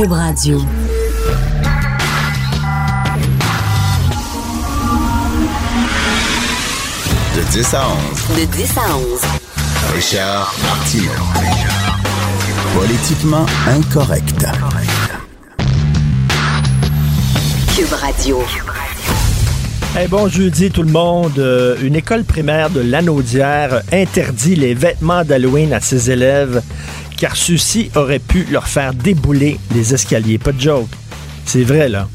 Cube Radio. De 10 à 11. De 10 à 11. Richard Martineau. Politiquement incorrect. Cube Radio. Hey, bon jeudi tout le monde. Euh, une école primaire de Lanaudière interdit les vêtements d'Halloween à ses élèves car ceux-ci auraient pu leur faire débouler les escaliers. Pas de joke. C'est vrai là.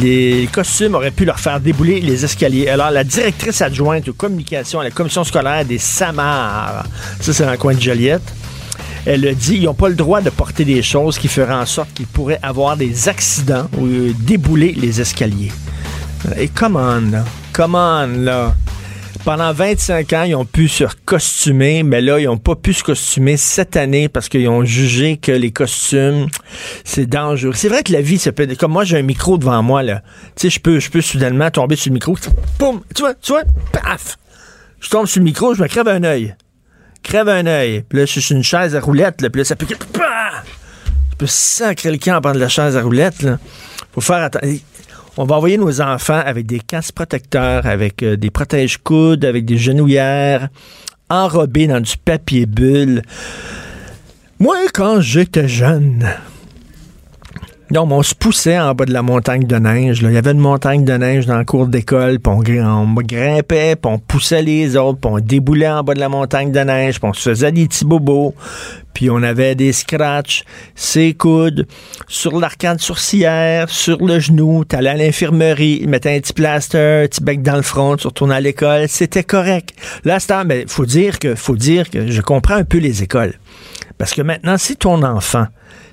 Les costumes auraient pu leur faire débouler les escaliers. Alors, la directrice adjointe aux communications à la commission scolaire des Samars, ça c'est dans le coin de Joliette, elle a dit ils n'ont pas le droit de porter des choses qui feraient en sorte qu'ils pourraient avoir des accidents ou euh, débouler les escaliers. Et come on, là. Là. Pendant 25 ans, ils ont pu se costumer, mais là, ils n'ont pas pu se costumer cette année parce qu'ils ont jugé que les costumes, c'est dangereux. C'est vrai que la vie, ça peut. Comme moi, j'ai un micro devant moi, là. Tu sais, je peux, je peux soudainement tomber sur le micro. Poum! Tu vois, tu vois? Paf! Je tombe sur le micro, je me crève un œil. Crève un œil. Puis là, je suis sur une chaise à roulette, là. Puis là, ça peut... Je peux sacrer le camp en de la chaise à roulette, là. Faut faire attention. On va envoyer nos enfants avec des casques protecteurs, avec euh, des protège-coudes, avec des genouillères, enrobés dans du papier bulle. Moi, quand j'étais jeune, non, mais on se poussait en bas de la montagne de neige. Là. Il y avait une montagne de neige dans la cour d'école, puis on, gr- on grimpait, puis on poussait les autres, puis on déboulait en bas de la montagne de neige, puis on se faisait des petits bobos, puis on avait des scratchs, ses coudes, sur l'arcade sourcilière, sur le genou, t'allais à l'infirmerie, ils mettaient un petit plaster, un petit bec dans le front, tu retournais à l'école, c'était correct. Là, c'est mais faut dire que, faut dire que je comprends un peu les écoles. Parce que maintenant, si ton enfant,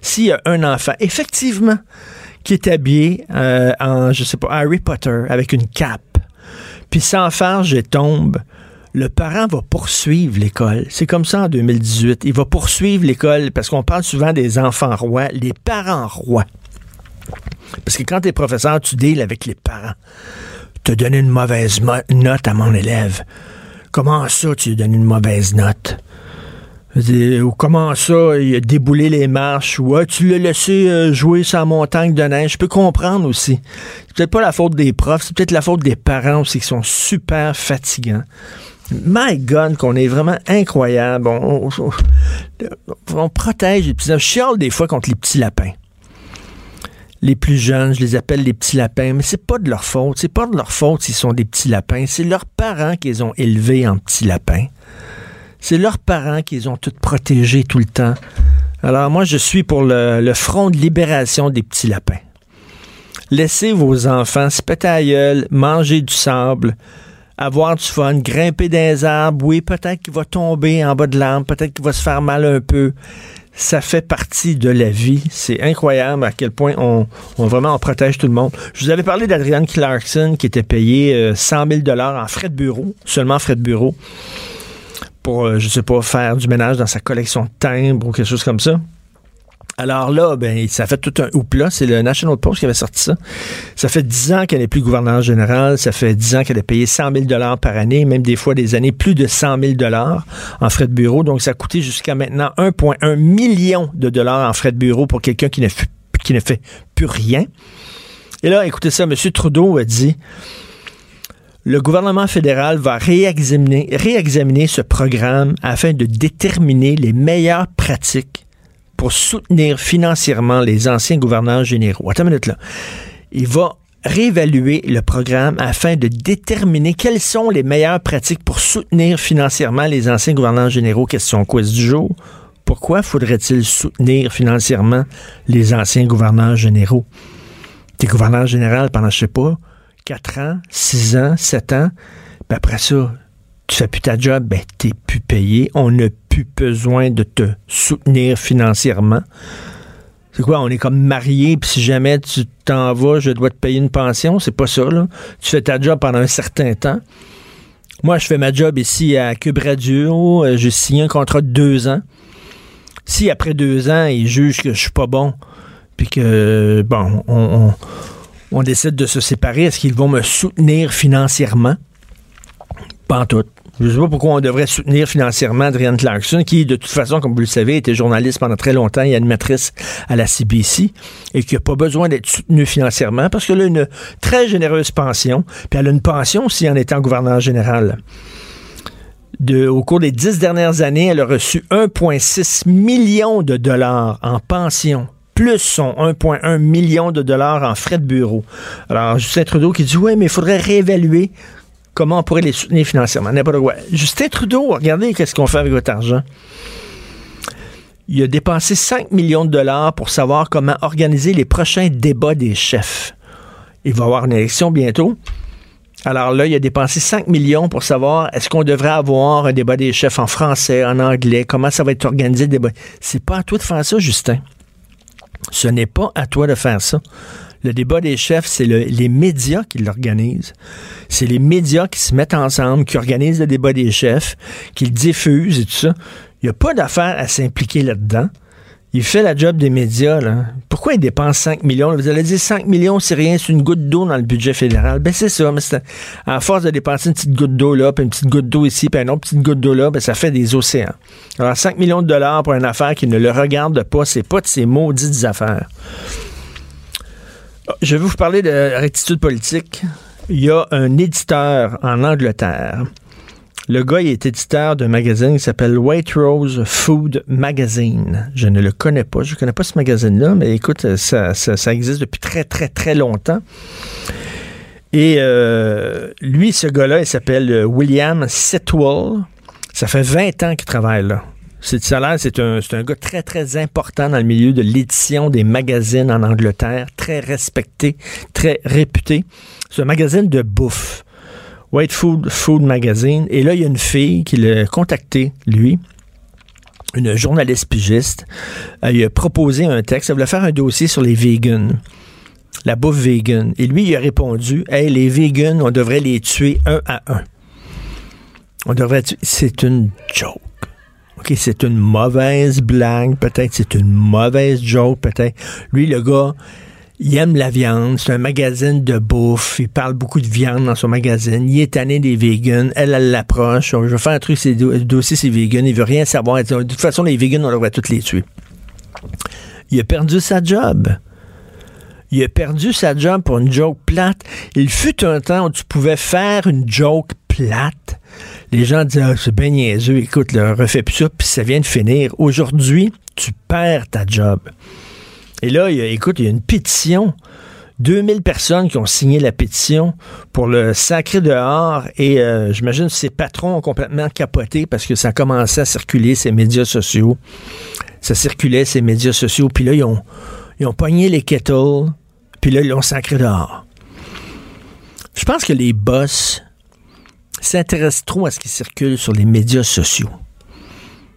s'il y a un enfant, effectivement, qui est habillé euh, en, je sais pas, Harry Potter, avec une cape, puis sans et tombe, le parent va poursuivre l'école. C'est comme ça en 2018. Il va poursuivre l'école parce qu'on parle souvent des enfants rois, les parents rois. Parce que quand tu es professeur, tu deals avec les parents. Tu as donné une mauvaise note à mon élève. Comment ça, tu lui as donné une mauvaise note? Ou comment ça, il a déboulé les marches, ou Ah, tu l'as laissé euh, jouer la montagne de neige. Je peux comprendre aussi. C'est peut-être pas la faute des profs, c'est peut-être la faute des parents aussi qui sont super fatigants. My God, qu'on est vraiment incroyable. On, on- protège les petits. Je chiale des fois contre les petits lapins. Les plus jeunes, je les appelle les petits lapins, mais c'est pas de leur faute. C'est pas de leur faute s'ils sont des petits lapins. C'est leurs parents qui les ont élevés en petits lapins. C'est leurs parents qui les ont toutes protégés tout le temps. Alors moi, je suis pour le, front de libération des petits lapins. Laissez vos enfants se péter à gueule, manger du sable, avoir du fun, grimper des arbres. Oui, peut-être qu'il va tomber en bas de l'arbre, peut-être qu'il va se faire mal un peu. Ça fait partie de la vie. C'est incroyable à quel point on, vraiment on protège tout le monde. Je vous avais parlé d'Adrienne Clarkson qui était payée euh, 100 000 dollars en frais de bureau, seulement frais de bureau, pour, euh, je sais pas, faire du ménage dans sa collection de timbres ou quelque chose comme ça. Alors là, ben, ça fait tout un houpla. C'est le National Post qui avait sorti ça. Ça fait 10 ans qu'elle n'est plus gouverneure générale. Ça fait 10 ans qu'elle a payé 100 000 dollars par année, même des fois des années plus de 100 000 dollars en frais de bureau. Donc, ça a coûté jusqu'à maintenant 1,1 million de dollars en frais de bureau pour quelqu'un qui qui ne fait plus rien. Et là, écoutez ça, M. Trudeau a dit le gouvernement fédéral va réexaminer, ce programme afin de déterminer les meilleures pratiques pour soutenir financièrement les anciens gouverneurs généraux. Attends une minute là. Il va réévaluer le programme afin de déterminer quelles sont les meilleures pratiques pour soutenir financièrement les anciens gouverneurs généraux. Question quiz du jour. Pourquoi faudrait-il soutenir financièrement les anciens gouverneurs généraux? T'es gouverneur général pendant, je sais pas, 4 ans, 6 ans, 7 ans, puis après ça, tu fais plus ta job, ben t'es plus payé, on n'a plus besoin de te soutenir financièrement. C'est quoi, on est comme marié, puis si jamais tu t'en vas, je dois te payer une pension, c'est pas ça, là. Tu fais ta job pendant un certain temps. Moi, je fais ma job ici à Cube Radio, euh, j'ai signé un contrat de deux ans. Si après deux ans, ils jugent que je suis pas bon, puis que, bon, on, on, on décide de se séparer, est-ce qu'ils vont me soutenir financièrement? Pas en tout. Je ne sais pas pourquoi on devrait soutenir financièrement Adrienne Clarkson, qui, de toute façon, comme vous le savez, était journaliste pendant très longtemps et animatrice à la CBC, et qui n'a pas besoin d'être soutenue financièrement parce qu'elle a une très généreuse pension, puis elle a une pension aussi en étant gouverneur général. Au cours des dix dernières années, elle a reçu 1,6 million de dollars en pension plus son 1,1 million de dollars en frais de bureau. Alors, Justin Trudeau qui dit, oui, mais il faudrait réévaluer comment on pourrait les soutenir financièrement. N'importe quoi. Justin Trudeau, regardez qu'est-ce qu'on fait avec votre argent. Il a dépensé 5 millions de dollars pour savoir comment organiser les prochains débats des chefs. Il va y avoir une élection bientôt. Alors là, il a dépensé 5 millions pour savoir est-ce qu'on devrait avoir un débat des chefs en français, en anglais, comment ça va être organisé le débat. C'est pas à toi de faire ça, Justin. Ce n'est pas à toi de faire ça. Le débat des chefs, c'est les médias qui l'organisent. C'est les médias qui se mettent ensemble, qui organisent le débat des chefs, qui le diffusent et tout ça. Il n'y a pas d'affaire à s'impliquer là-dedans. Il fait la job des médias. Là. Pourquoi il dépense 5 millions? Vous allez dire 5 millions, c'est rien, c'est une goutte d'eau dans le budget fédéral. Ben c'est ça, mais à force de dépenser une petite goutte d'eau là, puis une petite goutte d'eau ici, puis une autre petite goutte d'eau là, ben ça fait des océans. Alors 5 millions de dollars pour une affaire qui ne le regarde pas, c'est pas de ses maudites affaires. Je vais vous parler de rectitude politique. Il y a un éditeur en Angleterre. Le gars, il est éditeur d'un magazine qui s'appelle White Rose Food Magazine. Je ne le connais pas. Je ne connais pas ce magazine-là, mais écoute, ça, ça, existe depuis très, très, très longtemps. Et euh, lui, ce gars-là, il s'appelle William Sitwell. Ça fait 20 ans qu'il travaille là. C'est c'est un, un gars très, très important dans le milieu de l'édition des magazines en Angleterre, très respecté, très réputé. C'est un magazine de bouffe. White Food, Food Magazine. Et là, il y a une fille qui l'a contacté, lui, une journaliste pigiste. Elle lui a proposé un texte. Elle voulait faire un dossier sur les vegans, la bouffe vegan. Et lui, il a répondu Hey, les vegans, on devrait les tuer un à un. On devrait tuer. C'est une joke. OK, c'est une mauvaise blague, peut-être c'est une mauvaise joke, peut-être. Lui, le gars, il aime la viande, c'est un magazine de bouffe, il parle beaucoup de viande dans son magazine, il est tanné des vegans, elle, elle l'approche, je vais faire un truc, c'est dossier, c'est vegan, il veut rien savoir. De toute façon, les vegans, on devrait tous les tuer. Il a perdu sa job. Il a perdu sa job pour une joke plate. Il fut un temps où tu pouvais faire une joke plate les gens disent ah, c'est bien niaiseux, écoute, le refais plus ça, puis ça vient de finir. Aujourd'hui, tu perds ta job. Et là, écoute, il y a une pétition. 2000 personnes qui ont signé la pétition pour le sacré dehors et euh, j'imagine que ses patrons ont complètement capoté parce que ça a commencé à circuler ces médias sociaux. Ça circulait ces médias sociaux, puis là, ils ont, ils ont pogné les kettles, puis là, ils l'ont sacré dehors. Je pense que les boss s'intéresse trop à ce qui circule sur les médias sociaux.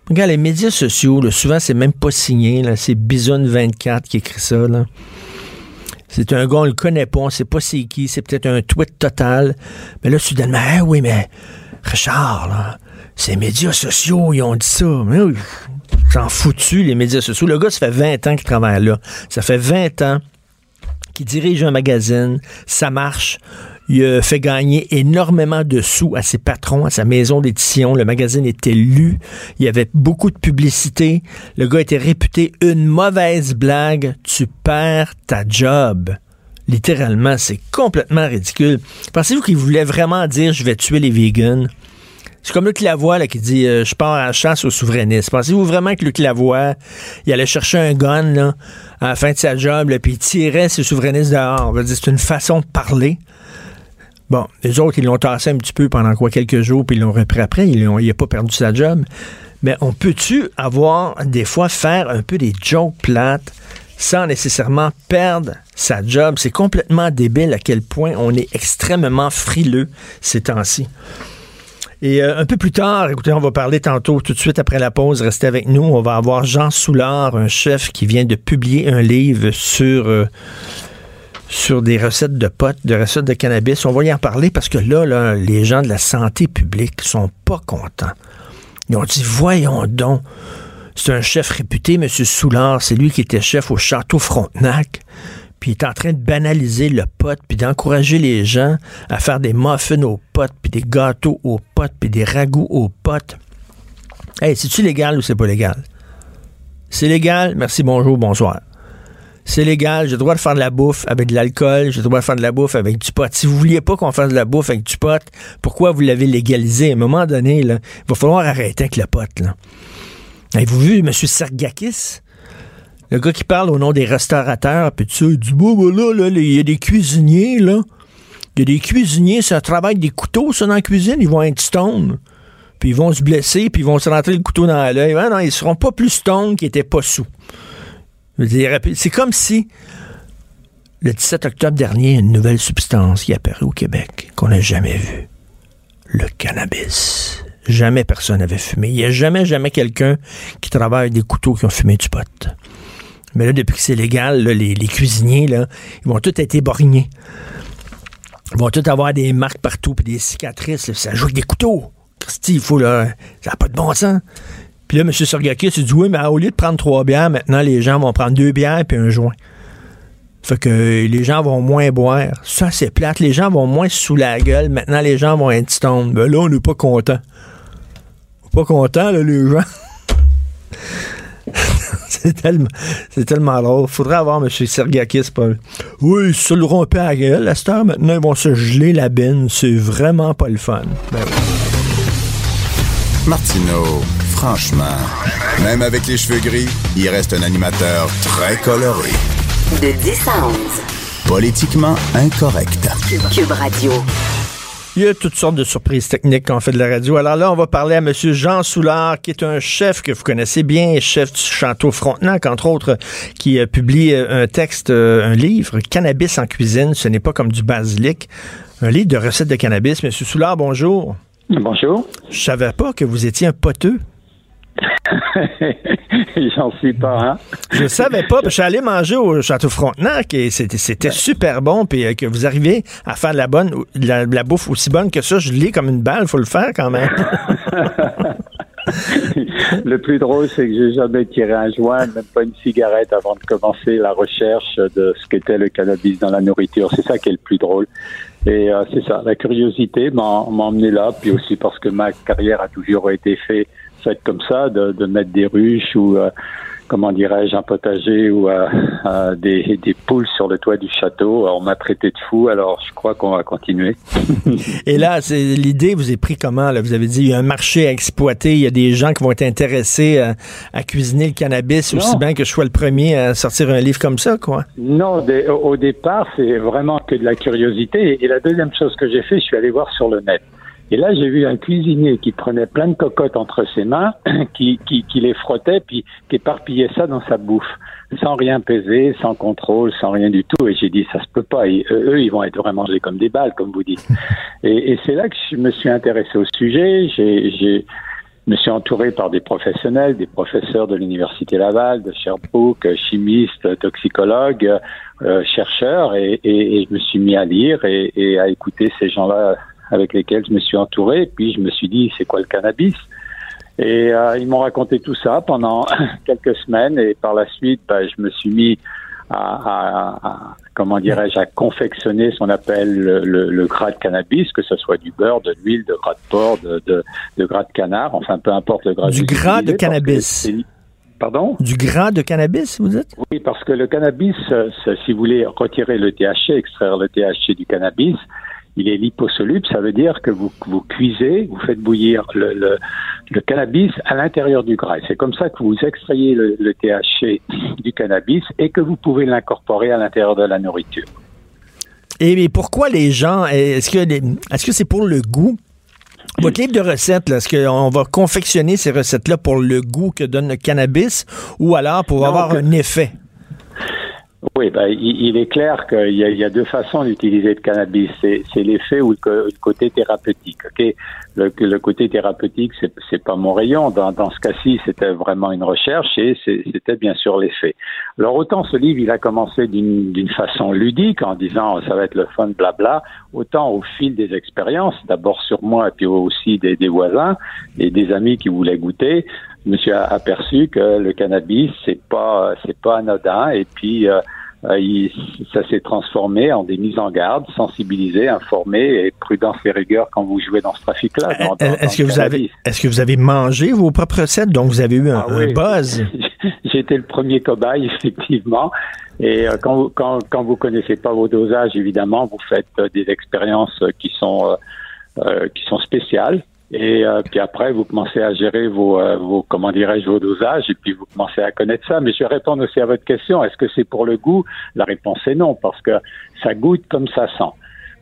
Regarde, les médias sociaux, souvent, c'est même pas signé. C'est Bison24 qui écrit ça. C'est un gars, on le connaît pas, on sait pas c'est qui, c'est peut-être un tweet total. Mais là, soudainement, ah oui, mais Richard, là, ces médias sociaux, ils ont dit ça. J'en foutu, les médias sociaux. Le gars, ça fait 20 ans qu'il travaille là. Ça fait 20 ans qu'il dirige un magazine. Ça marche. Il a fait gagner énormément de sous à ses patrons, à sa maison d'édition. Le magazine était lu. Il y avait beaucoup de publicité. Le gars était réputé une mauvaise blague. Tu perds ta job. Littéralement, c'est complètement ridicule. Pensez-vous qu'il voulait vraiment dire je vais tuer les vegans? C'est comme Luc Lavoie qui dit euh, je pars à la chasse aux souverainistes. Pensez-vous vraiment que Luc Lavoie, il allait chercher un gun là, à la fin de sa job, puis il tirait ses souverainistes dehors? C'est une façon de parler. Bon, les autres, ils l'ont tassé un petit peu pendant quoi quelques jours, puis ils l'ont repris après. Il n'a pas perdu sa job. Mais on peut-tu avoir, des fois, faire un peu des jokes plates sans nécessairement perdre sa job? C'est complètement débile à quel point on est extrêmement frileux ces temps-ci. Et euh, un peu plus tard, écoutez, on va parler tantôt, tout de suite après la pause, restez avec nous. On va avoir Jean Soulard, un chef qui vient de publier un livre sur euh, sur des recettes de potes, de recettes de cannabis. On va y en parler parce que là, les gens de la santé publique sont pas contents. Ils ont dit, voyons donc, c'est un chef réputé, M. Soulard, c'est lui qui était chef au Château Frontenac. puis il est en train de banaliser le pot, puis d'encourager les gens à faire des muffins aux potes, puis des gâteaux aux potes, puis des ragoûts aux potes. Hey, c'est-tu légal ou c'est pas légal? C'est légal, merci, bonjour, bonsoir. C'est légal, j'ai le droit de faire de la bouffe avec de l'alcool, j'ai le droit de faire de la bouffe avec du pot. Si vous vouliez pas qu'on fasse de la bouffe avec du pot, pourquoi vous l'avez légalisé? À un moment donné, là, il va falloir arrêter avec le pot. Avez-vous vu M. Sergakis? Le gars qui parle au nom des restaurateurs, puis tu sais, il dit, bon, voilà, là, il y a des cuisiniers, là. Il y a des cuisiniers, ça travaille des couteaux, ça, dans la cuisine, ils vont être stone. Puis ils vont se blesser, puis ils vont se rentrer le couteau dans l'œil. Ouais, non, ils seront pas plus stone qu'ils étaient pas sous. C'est comme si le 17 octobre dernier, une nouvelle substance qui est au Québec qu'on n'a jamais vue. Le cannabis. Jamais personne n'avait fumé. Il n'y a jamais, jamais quelqu'un qui travaille des couteaux qui ont fumé du pot. Mais là, depuis que c'est légal, les, cuisiniers, là, ils vont tous être éborgnés. Ils vont tous avoir des marques partout, puis des cicatrices. Ça joue avec des couteaux. Christy, il faut, là, ça n'a pas de bon sens. Puis là, M. Sergakis il dit oui, mais au lieu de prendre trois bières, maintenant, les gens vont prendre deux bières puis un joint. Fait que les gens vont moins boire. Ça, c'est plate. Les gens vont moins sous la gueule. Maintenant, les gens vont être stone. Ben là, on n'est pas content. Pas content, là, les gens. c'est tellement, c'est tellement drôle. Faudrait avoir M. Sergakis. Pas... Oui, ils se le rompent à gueule. À cette heure, maintenant, ils vont se geler la bine. C'est vraiment pas le fun. Ben franchement, même avec les cheveux gris, il reste un animateur très coloré. De 10 à 11. Politiquement incorrect. Cube Radio. Il y a toutes sortes de surprises techniques quand on fait de la radio. Alors là, on va parler à M. Jean Soulard, qui est un chef que vous connaissez bien, chef du Château Frontenac, entre autres, qui a publié un texte, euh, un livre, Cannabis en cuisine, ce n'est pas comme du basilic. Un livre de recettes de cannabis. M. Soulard, bonjour. Bonjour. Je savais pas que vous étiez un poteux. J'en suis pas, hein? Je savais pas. Je suis allé manger au Château Frontenac et c'était super bon. Puis euh, que vous arrivez à faire de la bonne, la, bouffe aussi bonne que ça, je lis comme une balle. Faut le faire quand même. le plus drôle, c'est que j'ai jamais tiré un joint, même pas une cigarette avant de commencer la recherche de ce qu'était le cannabis dans la nourriture. C'est ça qui est le plus drôle. Et euh, c'est ça, la curiosité m'a emmené là, puis aussi parce que ma carrière a toujours été faite faite comme ça, de, de mettre des ruches ou euh, comment dirais-je, un potager ou euh, euh, des, des, poules sur le toit du château. On m'a traité de fou, alors je crois qu'on va continuer. Et là, l'idée vous est pris comment? Là? Vous avez dit il y a un marché à exploiter, il y a des gens qui vont être intéressés à, cuisiner le cannabis aussi bien que je sois le premier à sortir un livre comme ça, quoi. Non, au départ, c'est vraiment que de la curiosité. Et la deuxième chose que j'ai fait, je suis allé voir sur le net. Et là, j'ai vu un cuisinier qui prenait plein de cocottes entre ses mains, qui, qui, qui les frottait, puis qui éparpillait ça dans sa bouffe, sans rien peser, sans contrôle, sans rien du tout. Et j'ai dit, ça se peut pas. eux, ils vont être vraiment mangés comme des balles, comme vous dites. Et, et c'est là que je me suis intéressé au sujet. J'ai, j'ai, me suis entouré par des professionnels, des professeurs de l'université Laval, de Sherbrooke, chimistes, toxicologues, euh, chercheurs, et, et, et, je me suis mis à lire et, et à écouter ces gens-là avec lesquels je me suis entouré. Puis je me suis dit, c'est quoi le cannabis? Et euh, ils m'ont raconté tout ça pendant quelques semaines. Et par la suite, bah, je me suis mis à, comment dirais-je, à confectionner ce qu'on appelle le, gras de cannabis, que ce soit du beurre, de l'huile, de gras de porc, de, de, gras de canard, enfin peu importe le gras. Du gras de cannabis. Pardon? Du gras de cannabis, vous dites? Oui, parce que le cannabis, si vous voulez retirer le THC, extraire le THC du cannabis, il est liposoluble, ça veut dire que vous, vous cuisez, vous faites bouillir le, le, cannabis à l'intérieur du gras. C'est comme ça que vous extrayez le, le THC du cannabis et que vous pouvez l'incorporer à l'intérieur de la nourriture. Et pourquoi les gens, est-ce que est-ce que c'est pour le goût? Votre livre de recettes, est-ce qu'on va confectionner ces recettes-là pour le goût que donne le cannabis ou alors pour avoir un effet? Oui, ben, il, est clair qu'il y, a deux façons d'utiliser le cannabis. C'est l'effet ou le, côté thérapeutique. Le, côté thérapeutique, c'est pas mon rayon. Dans, ce cas-ci, c'était vraiment une recherche et c'était bien sûr l'effet. Alors autant ce livre, il a commencé d'une façon ludique en disant ça va être le fun, blabla. Autant au fil des expériences, d'abord sur moi et puis aussi des voisins et des amis qui voulaient goûter, je me suis aperçu que le cannabis c'est pas c'est pas anodin et puis euh, euh, il- ça s'est transformé en des mises en garde, sensibiliser, informer et prudence et rigueur quand vous jouez dans ce trafic-là. Euh, Est-ce que vous avez est-ce que vous avez mangé vos propres recettes? Donc vous avez eu un, Ah un buzz J'ai été le premier cobaye, effectivement. Et euh, quand, vous, quand, quand vous connaissez pas vos dosages, évidemment, vous faites des expériences qui sont, euh, qui sont spéciales. Et euh, puis après, vous commencez à gérer vos, euh, vos comment dirais-je, vos dosages, et puis vous commencez à connaître ça. Mais je vais répondre aussi à votre question. Est-ce que c'est pour le goût? La réponse est non, parce que ça goûte comme ça sent.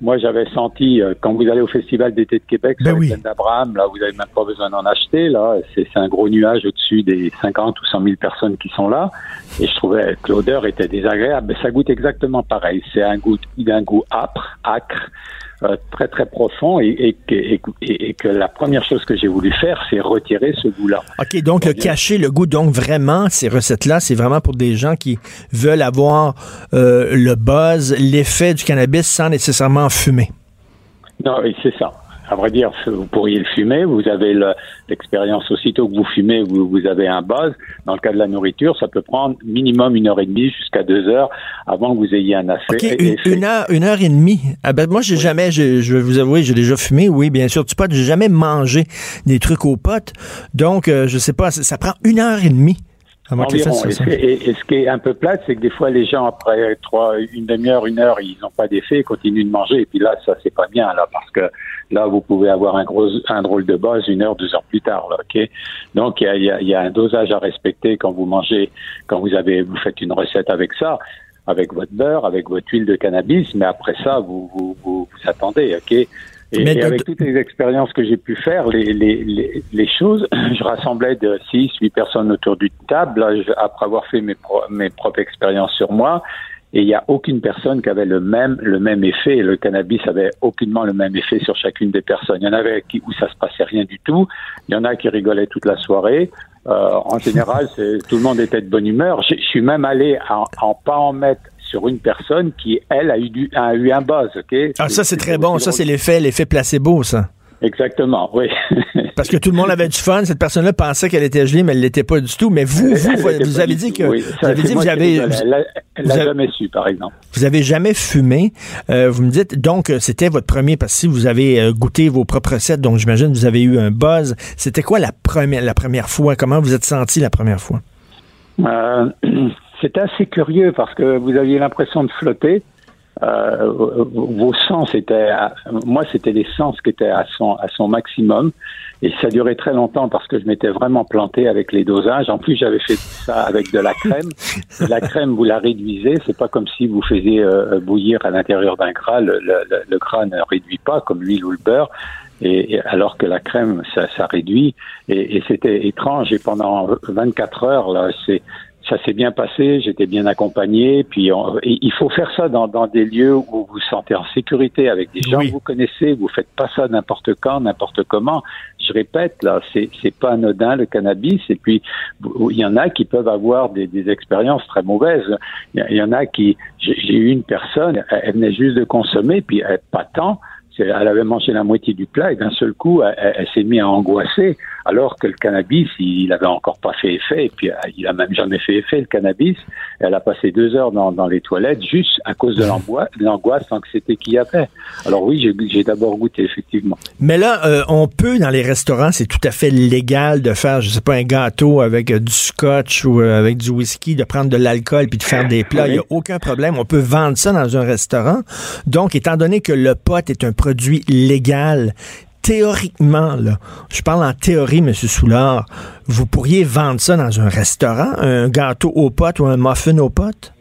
Moi, j'avais senti, euh, quand vous allez au Festival d'été de Québec, Ben sur oui. d'Abraham, là, vous n'avez même pas besoin d'en acheter. Là, c'est un gros nuage au-dessus des 50 ou 100 000 personnes qui sont là. Et je trouvais que l'odeur était désagréable. Mais ça goûte exactement pareil. C'est un goût, il a un goût âpre, acre, euh, très très profond, et, et, que- et, et- et que la première chose que j'ai voulu faire, c'est retirer ce goût-là. OK, donc le cacher le goût, donc vraiment, ces recettes-là, c'est vraiment pour des gens qui veulent avoir euh, le buzz, l'effet du cannabis sans nécessairement fumer. Non, oui, c'est ça. À vrai dire, vous pourriez le fumer. Vous avez le- l'expérience aussitôt que vous fumez, vous, vous avez un buzz. Dans le cas de la nourriture, ça peut prendre minimum une heure et demie jusqu'à deux heures avant que vous ayez un. OK, une, une heure, une heure et demie. Ah ben, moi, j'ai jamais, je, je vais vous avouer, j'ai déjà fumé, oui, bien sûr, du pot. J'ai jamais mangé des trucs au pot. Donc, euh, je sais pas, ça, ça prend une heure et demie. Avant que les Environ. fesses Et, ce- et- et ce qui est un peu plate, c'est que des fois, les gens, après trois, une demi-heure, une heure, ils n'ont pas d'effet, ils continuent de manger. Et puis là, ça, c'est pas bien, là, parce que là, vous pouvez avoir un gros, un drôle de base une heure, deux heures plus tard, là, ok? Donc, il y a, y a- y a un dosage à respecter quand vous mangez, quand vous avez, vous faites une recette avec ça, avec votre beurre, avec votre huile de cannabis, mais après ça, vous, vous, vous, vous attendez, ok? Et, avec toutes les expériences que j'ai pu faire, les, les, les, les choses, je rassemblais de 6, 8 personnes autour d'une table, là, je- après avoir fait mes, pro- mes propres expériences sur moi, et il n'y a aucune personne qui avait le même, le même effet. Le cannabis avait aucunement le même effet sur chacune des personnes. Il y en avait qui, où ça se passait rien du tout. Il y en a qui rigolaient toute la soirée. Euh, en général, tout le monde était de bonne humeur. Je je suis même allé en, en pas en mettre sur une personne qui, elle, a eu, du, a eu un buzz. ok? Ah, ça, c'est très bon. Ça, c'est l'effet, l'effet placebo, ça. Exactement, oui. Parce que tout le monde avait du fun. Cette personne-là pensait qu'elle était gelée, mais elle l'était pas du tout. Mais vous, vous, vous, avez dit que, oui. vous avez dit, moi vous avez. Elle l'a- jamais su, par exemple. vous avez jamais fumé. Euh, vous me dites, donc, euh, c'était votre premier, parce que si vous avez euh, goûté vos propres recettes, donc j'imagine que vous avez eu un buzz. C'était quoi la première, la première fois? Comment vous êtes senti la première fois? Euh, C'était assez curieux parce que vous aviez l'impression de flotter. Euh, vos sens étaient, à- moi c'était les sens qui étaient à son à son maximum et ça durait très longtemps parce que je m'étais vraiment planté avec les dosages. En plus j'avais fait ça avec de la crème. la crème vous la réduisez, c'est pas comme si vous faisiez euh, bouillir à l'intérieur d'un gras. Le, le- le gras ne réduit pas comme l'huile ou le beurre. Et, et alors que la crème, ça, ça réduit. Et, et c'était étrange. Et pendant 24 heures, là, c'est ça s'est bien passé, j'étais bien accompagné. Puis on- il faut faire ça dans, dans des lieux où vous vous sentez en sécurité avec des gens Oui. que vous connaissez. Vous faites pas ça n'importe quand, n'importe comment. Je répète là, c'est c'est pas anodin le cannabis. Et puis il y en a qui peuvent avoir des, des expériences très mauvaises. Il y, en a qui, j'ai eu une personne, elle venait juste de consommer, puis elle, pas tant. Elle avait mangé la moitié du plat et d'un seul coup, elle, s'est mise à angoisser, alors que le cannabis, il avait encore pas fait effet, et puis euh, il a même jamais fait effet, le cannabis. Elle a passé deux heures dans, dans les toilettes juste à cause de l'angoisse, de l'angoisse l'anxiété qu'il y avait. Alors oui, j'ai d'abord goûté, effectivement. Mais là, euh, on peut, dans les restaurants, c'est tout à fait légal de faire, je sais pas, un gâteau avec euh, du scotch ou avec du whisky, de prendre de l'alcool puis de faire des plats. Il n'y a aucun problème. On peut vendre ça dans un restaurant. Donc, étant donné que le pot est un produit légal, théoriquement, là, je parle en théorie, M. Soulard, vous pourriez vendre ça dans un restaurant, un gâteau au pot ou un muffin au pot?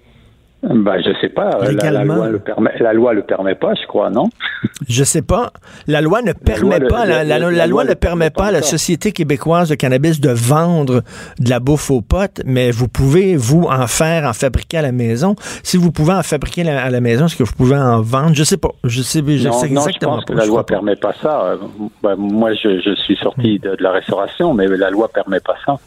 Ben, je sais pas, la, loi le permet, la loi le permet pas, je crois, non? Je sais pas. La loi ne permet loi, pas, la, loi loi ne permet pas à la. Société québécoise de cannabis de vendre de la bouffe aux potes, mais vous pouvez, vous, en faire, en fabriquer à la maison. Si vous pouvez en fabriquer à la maison, est-ce que vous pouvez en vendre? Je sais pas. Je sais, je non, sais non, je exactement pense pas. que la Je loi pas. permet pas ça. Euh, ben, moi, je, je suis sorti de, de la restauration, mais la loi permet pas ça.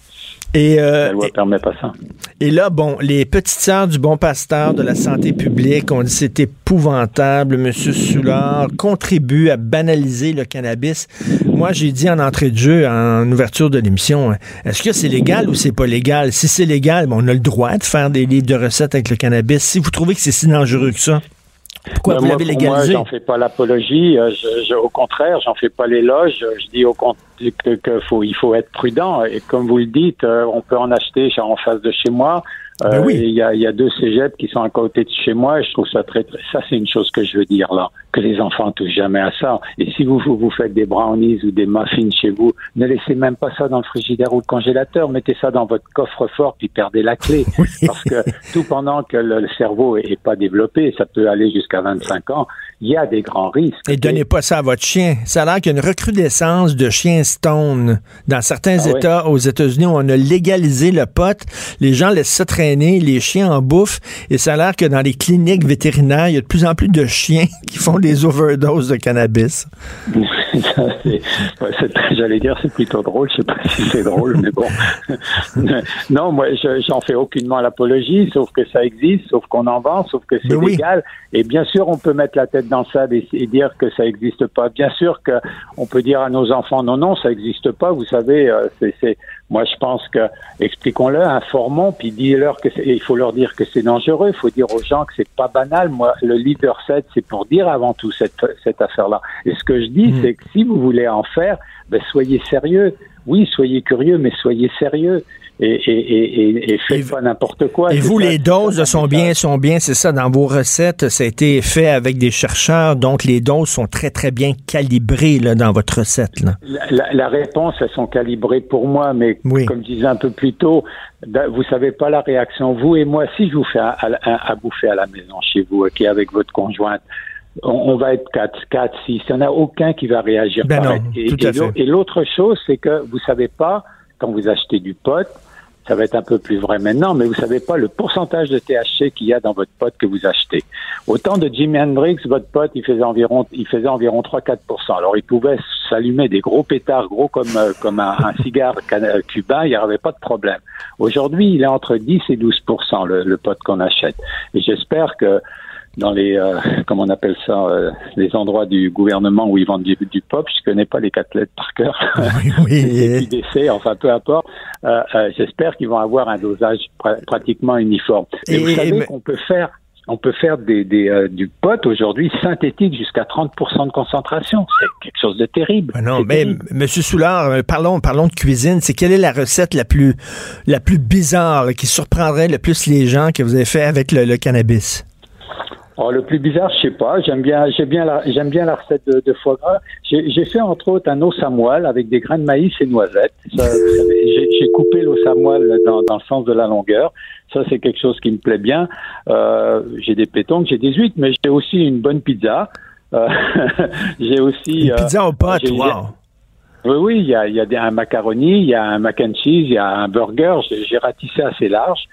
Et, euh, La loi et- permet pas ça. Et là, bon, les petites sœurs du bon pasteur de la santé publique ont dit c'est épouvantable. Monsieur Soulard contribue à banaliser le cannabis. Moi, j'ai dit en entrée de jeu, en ouverture de l'émission, est-ce que c'est légal ou c'est pas légal? Si c'est légal, on a le droit de faire des livres de recettes avec le cannabis. Si vous trouvez que c'est si dangereux que ça, pourquoi Ben, vous l'avez légalisé? Moi, j'en fais pas l'apologie. euh, je- je- au contraire, j'en fais pas l'éloge. Je dis au contraire que, que faut, il faut être prudent. Et comme vous le dites, euh, on peut en acheter en face de chez moi. Euh, oui. Il y, a, il y a deux cégeps qui sont à côté de chez moi. Et je trouve ça très, très. Ça, c'est une chose que je veux dire là, que les enfants touchent jamais à ça. Et si vous vous, faites des brownies ou des muffins chez vous, ne laissez même pas ça dans le frigidaire ou le congélateur. Mettez ça dans votre coffre-fort puis perdez la clé. Parce que tout pendant que le, le cerveau est pas développé, ça peut aller jusqu'à 25 ans. Il y a des grands risques. Et donnez pas ça à votre chien. Ça a l'air qu'il y a une recrudescence de chiens stone dans certains Ah. États aux États-Unis on a légalisé le pot. Les gens laissent ça traîner, les chiens en bouffent. Et ça a l'air que dans les cliniques vétérinaires, il y a de plus en plus de chiens qui font des overdoses de cannabis. Ça, ouais, J'allais dire c'est plutôt drôle, je sais pas si c'est drôle, mais bon. non, moi je- j'en fais aucunement l'apologie, sauf que ça existe, sauf qu'on en vend, sauf que c'est oui. légal. Et bien sûr, on peut mettre la tête dans le sable et, et dire que ça n'existe pas. Bien sûr que on peut dire à nos enfants non, non, ça n'existe pas. Vous savez, euh, c'est- moi je pense que expliquons-leur, informons, puis dis-leur que c'est, il faut leur dire que c'est dangereux. Il faut dire aux gens que c'est pas banal. Moi, le leader 7, c'est pour dire avant tout cette, cette affaire-là. Et ce que je dis, Mm. c'est que si vous voulez en faire, ben, soyez sérieux. Oui, soyez curieux, mais soyez sérieux. Et, et, et, et, et faites pas n'importe quoi. Et vous, ça- les doses sont bien, sont bien, c'est ça, dans vos recettes, ça a été fait avec des chercheurs, donc les doses sont très, très bien calibrées là, dans votre recette. Là. La, la- la réponse, elles sont calibrées pour moi, mais Oui. comme je disais un peu plus tôt, da- vous savez pas la réaction. Vous et moi, si je vous fais à bouffer à la maison chez vous, qui est avec votre conjointe, on, on va être 4, 4, 6. Il n'y en a aucun qui va réagir Ben non, et, tout à et l'au- fait. et l'autre chose, c'est que vous savez pas, quand vous achetez du pot, ça va être un peu plus vrai maintenant, mais vous savez pas le pourcentage de THC qu'il y a dans votre pot que vous achetez. Au temps de Jimi Hendrix, votre pot, il faisait environ, il faisait environ 3-4%. Alors, il pouvait s'allumer des gros pétards, gros comme, euh, comme un, un cigare cana- cubain, il n'y avait pas de problème. Aujourd'hui, il est entre 10 et 12%, le, le pot qu'on achète. Et j'espère que dans les, euh, comment on appelle ça, euh, les endroits du gouvernement où ils vendent du, du pop, je connais pas les quatre lettres par cœur. Oui, oui. du décès, enfin peu importe. Euh, euh, J'espère qu'ils vont avoir un dosage pra- pratiquement uniforme. Et, Et- vous savez mais- qu'on peut faire, on peut faire des, des, euh, du pot aujourd'hui synthétique jusqu'à 30% de concentration. C'est quelque chose de terrible. Ah non, mais terrible. Monsieur Soulard, euh, parlons, parlons de cuisine. C'est quelle est la recette la plus, la plus bizarre, là, qui surprendrait le plus les gens que vous avez fait avec le, le cannabis? Oh, le plus bizarre, je sais pas. J'aime bien, j'aime bien la, j'aime bien la recette de, de foie gras. J'ai fait entre autres un os à moelle avec des grains de maïs et noisettes. J'ai coupé l'os à moelle dans, dans le sens de la longueur. Ça, c'est quelque chose qui me plaît bien. Euh, j'ai des pétons, j'ai des huîtres, mais j'ai aussi une bonne pizza. Euh, j'ai aussi Une pizza au pot, j'ai- wow. Oui, oui, il y a, il y a un macaroni, il y a un mac and cheese, il y a un burger. J'ai ratissé assez large.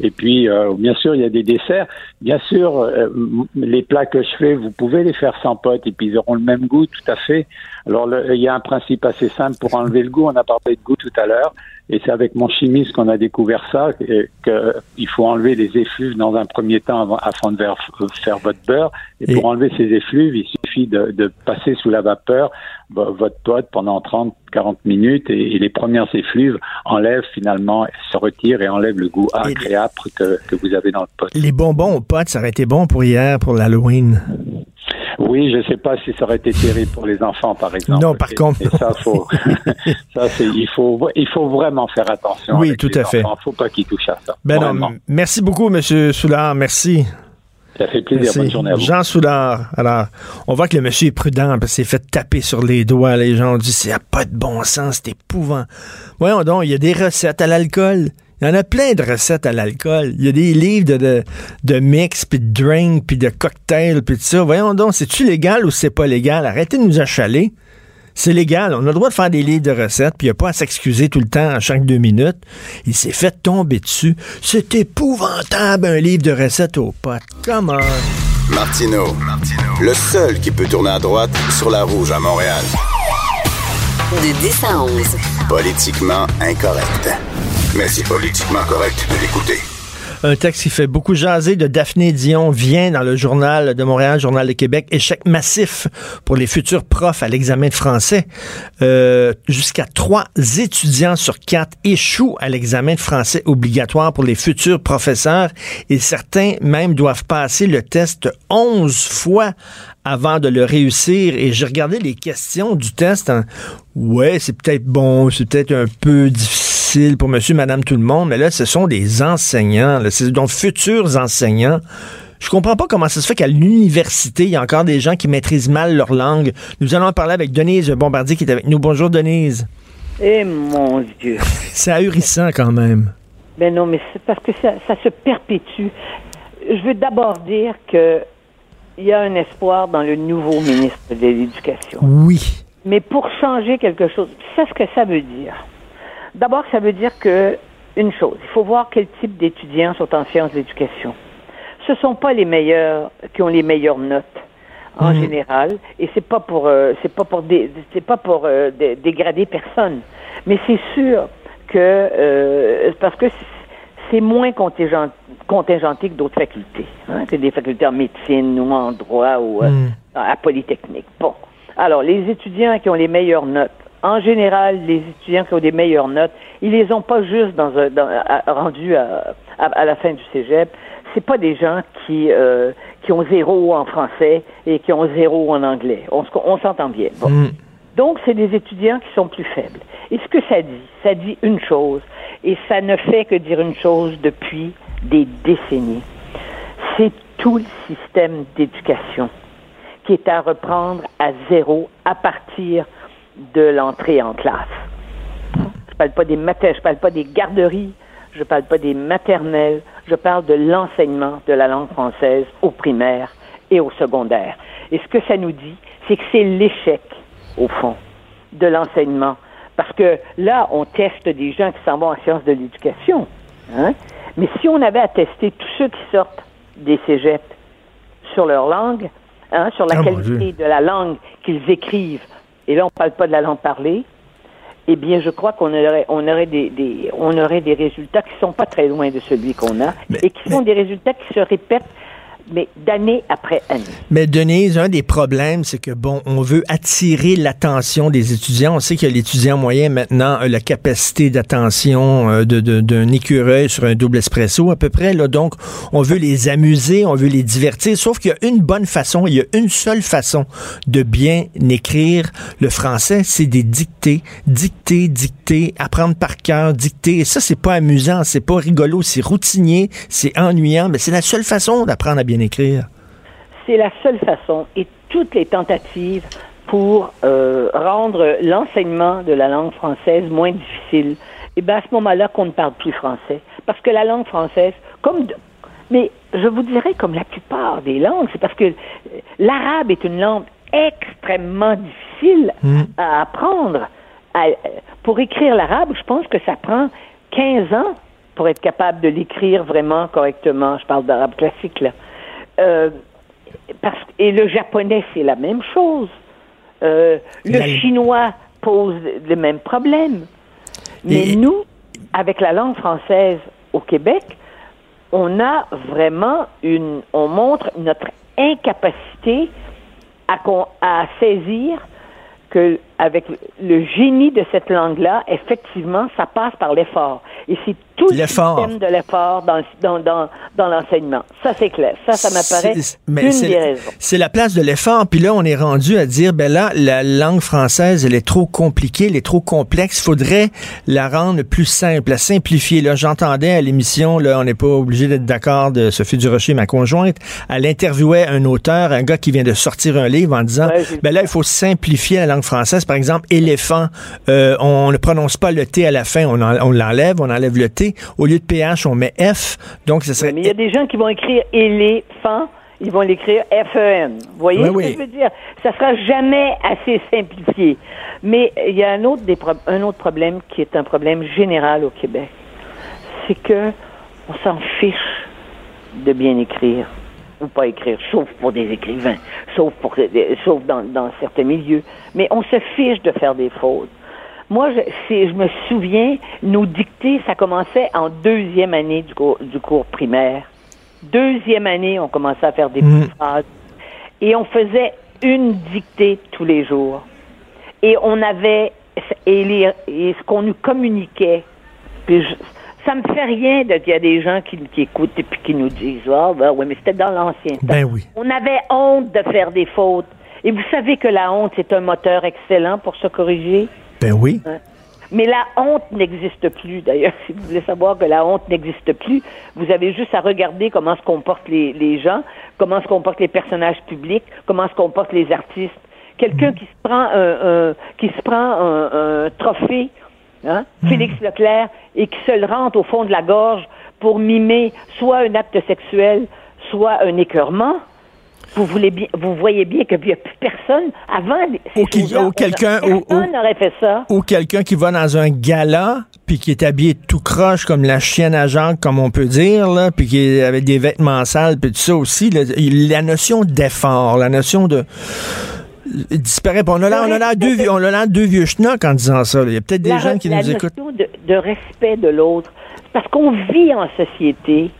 Et puis, euh, bien sûr, il y a des desserts. Bien sûr, euh, les plats que je fais, vous pouvez les faire sans potes et puis ils auront le même goût, tout à fait. Alors, il y a un principe assez simple pour enlever le goût. On a parlé de goût tout à l'heure. Et c'est avec mon chimiste qu'on a découvert ça, que, que il faut enlever les effluves dans un premier temps avant, afin de faire, faire votre beurre. Et, Et- pour enlever ces effluves, il suffit de, de passer sous la vapeur vo- votre pote pendant 30, 40 minutes et, et les premières effluves enlèvent finalement, se retirent et enlèvent le goût Et- agréable que, que vous avez dans le pot. Les bonbons aux potes, ça aurait été bon pour hier, pour l'Halloween. Oui, je sais pas si ça aurait été terrible pour les enfants, par exemple. Non, par Et- contre, et ça, faut, ça, il faut, il faut vraiment faire attention. Oui, tout à fait. enfants. Faut pas qu'ils touchent à ça. Ben non, m- merci beaucoup, Monsieur Soulard. Merci. Ça fait plaisir. Merci. Bonne journée à vous. Jean Soulard. Alors, on voit que le monsieur est prudent parce qu'il s'est fait taper sur les doigts. Les gens ont dit c'est pas de bon sens, c'est épouvant. Voyons donc, il y a des recettes à l'alcool. Il y en a plein de recettes à l'alcool. Il y a des livres de, de, de mix, puis de drink, puis de cocktails, puis de ça. Voyons donc, c'est-tu légal ou c'est pas légal? Arrêtez de nous achaler. C'est légal. On a le droit de faire des livres de recettes, puis il n'y a pas à s'excuser tout le temps à chaque deux minutes. Il s'est fait tomber dessus. C'est épouvantable, un livre de recettes aux potes. Come on. Martino, le seul qui peut tourner à droite sur la rouge à Montréal. De 10 à 11. Politiquement incorrect. Mais c'est politiquement correct de l'écouter. Un texte qui fait beaucoup jaser de Daphné Dion vient dans le journal de Montréal, Journal de Québec. Échec massif pour les futurs profs à l'examen de français. Euh, Jusqu'à trois étudiants sur quatre échouent à l'examen de français obligatoire pour les futurs professeurs et certains même doivent passer le test onze fois avant de le réussir. Et j'ai regardé les questions du test. Hein. Ouais, c'est peut-être bon, c'est peut-être un peu difficile pour monsieur, madame, tout le monde, mais là, ce sont des enseignants, là, donc futurs enseignants. Je comprends pas comment ça se fait qu'à l'université, il y a encore des gens qui maîtrisent mal leur langue. Nous allons en parler avec Denise Bombardier qui est avec nous. Bonjour, Denise. Eh mon Dieu. C'est ahurissant quand même. Ben non, mais c'est parce que ça, ça se perpétue. Je veux d'abord dire que il y a un espoir dans le nouveau ministre de l'Éducation. Oui. Mais pour changer quelque chose, c'est ce que ça veut dire. D'abord, ça veut dire que une chose, il faut voir quel type d'étudiants sont en sciences d'éducation. Ce sont pas les meilleurs qui ont les meilleures notes en Mhm. général, et c'est pas pour euh, c'est pas pour dé- c'est pas pour euh, dé- dégrader personne, mais c'est sûr que euh, parce que c'est- moins contingent, contingenté que d'autres facultés. Hein, que des facultés en médecine ou en droit ou Mm. à Polytechnique. Bon. Alors, les étudiants qui ont les meilleures notes, en général, les étudiants qui ont des meilleures notes, ils les ont pas juste dans un, dans, à- rendus à, à, à la fin du cégep. C'est pas des gens qui euh, qui ont zéro en français et qui ont zéro en anglais. On, se- on s'entend bien. Bon. Mm. Donc, c'est des étudiants qui sont plus faibles. Et ce que ça dit, ça dit une chose, et ça ne fait que dire une chose depuis des décennies. C'est tout le système d'éducation qui est à reprendre à zéro à partir de l'entrée en classe. Je parle pas des mater, je parle pas des garderies, je parle pas des maternelles, je parle de l'enseignement de la langue française au primaire et au secondaire. Et ce que ça nous dit, c'est que c'est l'échec, au fond, de l'enseignement. Parce que là, on teste des gens qui s'en vont en sciences de l'éducation. Hein? Mais si on avait à tester tous ceux qui sortent des cégeps sur leur langue, hein, sur la Ah, qualité de la langue qu'ils écrivent, et là, on ne parle pas de la langue parlée, eh bien, je crois qu'on aurait, on aurait des, des- on aurait des résultats qui sont pas très loin de celui qu'on a Mais- et qui sont des résultats qui se répètent, mais d'année après année. Mais Denise, un des problèmes, c'est que bon, on veut attirer l'attention des étudiants. On sait que l'étudiant moyen maintenant a la capacité d'attention euh, d'un écureuil sur un double espresso à peu près. Là, donc, on veut les amuser, on veut les divertir. Sauf qu'il y a une bonne façon, il y a une seule façon de bien écrire le français, c'est des dictées, dictées, dictées, apprendre par cœur, dicter. Et ça, c'est pas amusant, c'est pas rigolo, c'est routinier, c'est ennuyant, mais c'est la seule façon d'apprendre à bien écrire? C'est la seule façon et toutes les tentatives pour euh, rendre l'enseignement de la langue française moins difficile, et bien à ce moment-là qu'on ne parle plus français. Parce que la langue française, comme de- mais je vous dirais comme la plupart des langues, c'est parce que euh, l'arabe est une langue extrêmement difficile Mm. à apprendre. À- pour écrire l'arabe, je pense que ça prend 15 ans pour être capable de l'écrire vraiment correctement. Je parle d'arabe classique là. Euh, parce, et le japonais, c'est la même chose. Euh, le La- chinois pose le même problème. Mais Et- nous, avec la langue française au Québec, on a vraiment une, on montre notre incapacité à, con- à saisir que avec le génie de cette langue-là, effectivement, ça passe par l'effort. Et c'est tout le système de l'effort dans, dans, dans, dans l'enseignement. Ça, c'est clair. Ça, ça m'apparaît une des raisons. C'est la place de l'effort. Puis là, on est rendu à dire, ben là, la langue française, elle est trop compliquée, elle est trop complexe. Il faudrait la rendre plus simple, la simplifier. Là, j'entendais à l'émission, là, on n'est pas obligé d'être d'accord de Sophie Durocher, ma conjointe. Elle interviewait un auteur, un gars qui vient de sortir un livre en disant, Ouais, ben là, il faut simplifier la langue française. Par exemple, éléphant, euh, on ne prononce pas le T à la fin, on, en- on l'enlève, on enlève le T. Au lieu de PH, on met F. Donc, ce serait Mais il y a des gens qui vont écrire éléphant, ils vont l'écrire F-E-N. Vous voyez Oui, ce oui. que je veux dire? Ça sera jamais assez simplifié. Mais il y a un autre, des pro- un autre problème qui est un problème général au Québec. C'est que on s'en fiche de bien écrire ou pas écrire, sauf pour des écrivains, sauf pour sauf dans, dans certains milieux. Mais on se fiche de faire des fautes. Moi, je, c'est- je me souviens, nos dictées, ça commençait en deuxième année du cours, du cours primaire. Deuxième année, on commençait à faire des petites phrases. Et on faisait une dictée tous les jours. Et on avait, et, les- et ce qu'on nous communiquait, puis je- ça me fait rien de qu'il y a des gens qui, qui écoutent et puis qui nous disent, ah, ben oui, mais c'était dans l'ancien temps. Ben oui. On avait honte de faire des fautes. Et vous savez que la honte, c'est un moteur excellent pour se corriger? Ben oui. Mais la honte n'existe plus, d'ailleurs. Si vous voulez savoir que la honte n'existe plus, vous avez juste à regarder comment se comportent les, les gens, comment se comportent les personnages publics, comment se comportent les artistes. Quelqu'un qui se prend un, un- qui se prend un, un trophée, hein, Félix Leclerc, et qui se le rentre au fond de la gorge pour mimer soit un acte sexuel, soit un écœurement. Vous voulez bien, vous voyez bien qu'il n'y a plus personne avant. ces Ou quelqu'un- on- ou- personne ou- n'aurait fait ça. Ou quelqu'un qui va dans un gala puis qui est habillé tout croche comme la chienne à Jacques, comme on peut dire, là, puis qui est avec des vêtements sales, puis tout ça aussi. là, la notion d'effort, la notion de disparaît. On a l'air, on a l'air deux, vieux- on a l'air deux vieux schnocks en disant ça. là. Il y a peut-être des gens qui la nous écoutent. de, de respect de l'autre. Parce qu'on vit en société.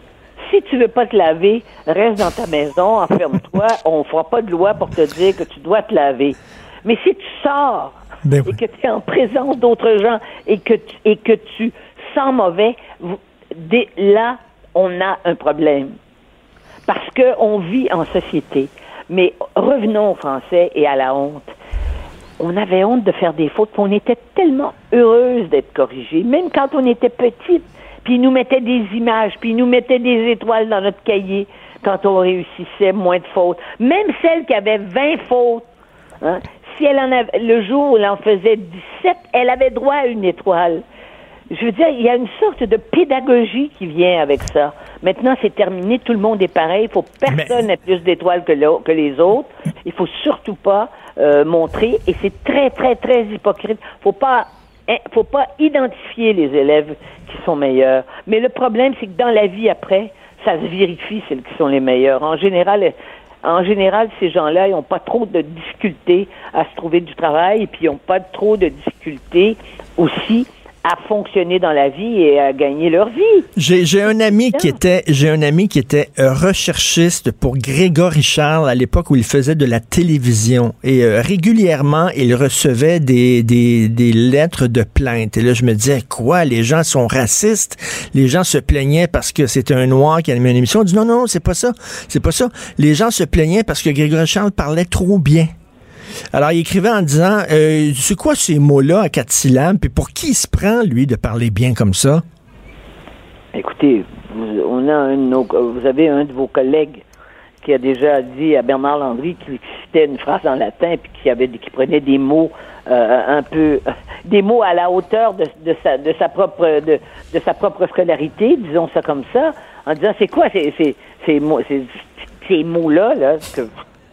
Si tu veux pas te laver, reste dans ta maison, enferme-toi. on fera pas de loi pour te dire que tu dois te laver. Mais si tu sors Ben oui. et que tu es en présence d'autres gens et que tu, et que tu sens mauvais, dès là, on a un problème. Parce qu'on vit en société. Mais revenons au français et à la honte on avait honte de faire des fautes, puis on était tellement heureuse d'être corrigés, même quand on était petite. Puis ils nous mettaient des images, puis ils nous mettaient des étoiles dans notre cahier quand on réussissait moins de fautes. Même celle qui avait 20 fautes, hein, si elle en avait, le jour où elle en faisait 17, elle avait droit à une étoile. Je veux dire, il y a une sorte de pédagogie qui vient avec ça. Maintenant, c'est terminé, tout le monde est pareil, il faut personne n'ait plus d'étoiles que les autres. Il faut surtout pas euh, montrer, et c'est très, très, très hypocrite. Faut pas, hein, faut pas identifier les élèves qui sont meilleurs. Mais le problème, c'est que dans la vie après, ça se vérifie celles qui sont les meilleurs. En général, en général, ces gens-là, ils n'ont pas trop de difficultés à se trouver du travail, et puis ils n'ont pas trop de difficultés aussi à fonctionner dans la vie et à gagner leur vie. J'ai, un ami qui était, j'ai un ami qui était euh, recherchiste pour Grégory Charles à l'époque où il faisait de la télévision et euh, régulièrement il recevait des, des, des lettres de plainte. Et là je me disais quoi, les gens sont racistes, les gens se plaignaient parce que c'était un noir qui animait une émission? On dit non non, non c'est pas ça, c'est pas ça. Les gens se plaignaient parce que Grégory Charles parlait trop bien. Alors, il écrivait en disant, euh, c'est quoi ces mots-là à quatre syllabes, puis pour qui il se prend, lui, de parler bien comme ça? Écoutez, vous, on a un vous avez un de vos collègues qui a déjà dit à Bernard Landry qui citait une phrase en latin puis qui avait qui prenait des mots euh, un peu des mots à la hauteur de, sa propre de, sa propre scolarité, disons ça comme ça, en disant c'est quoi ces mots ces, ces mots là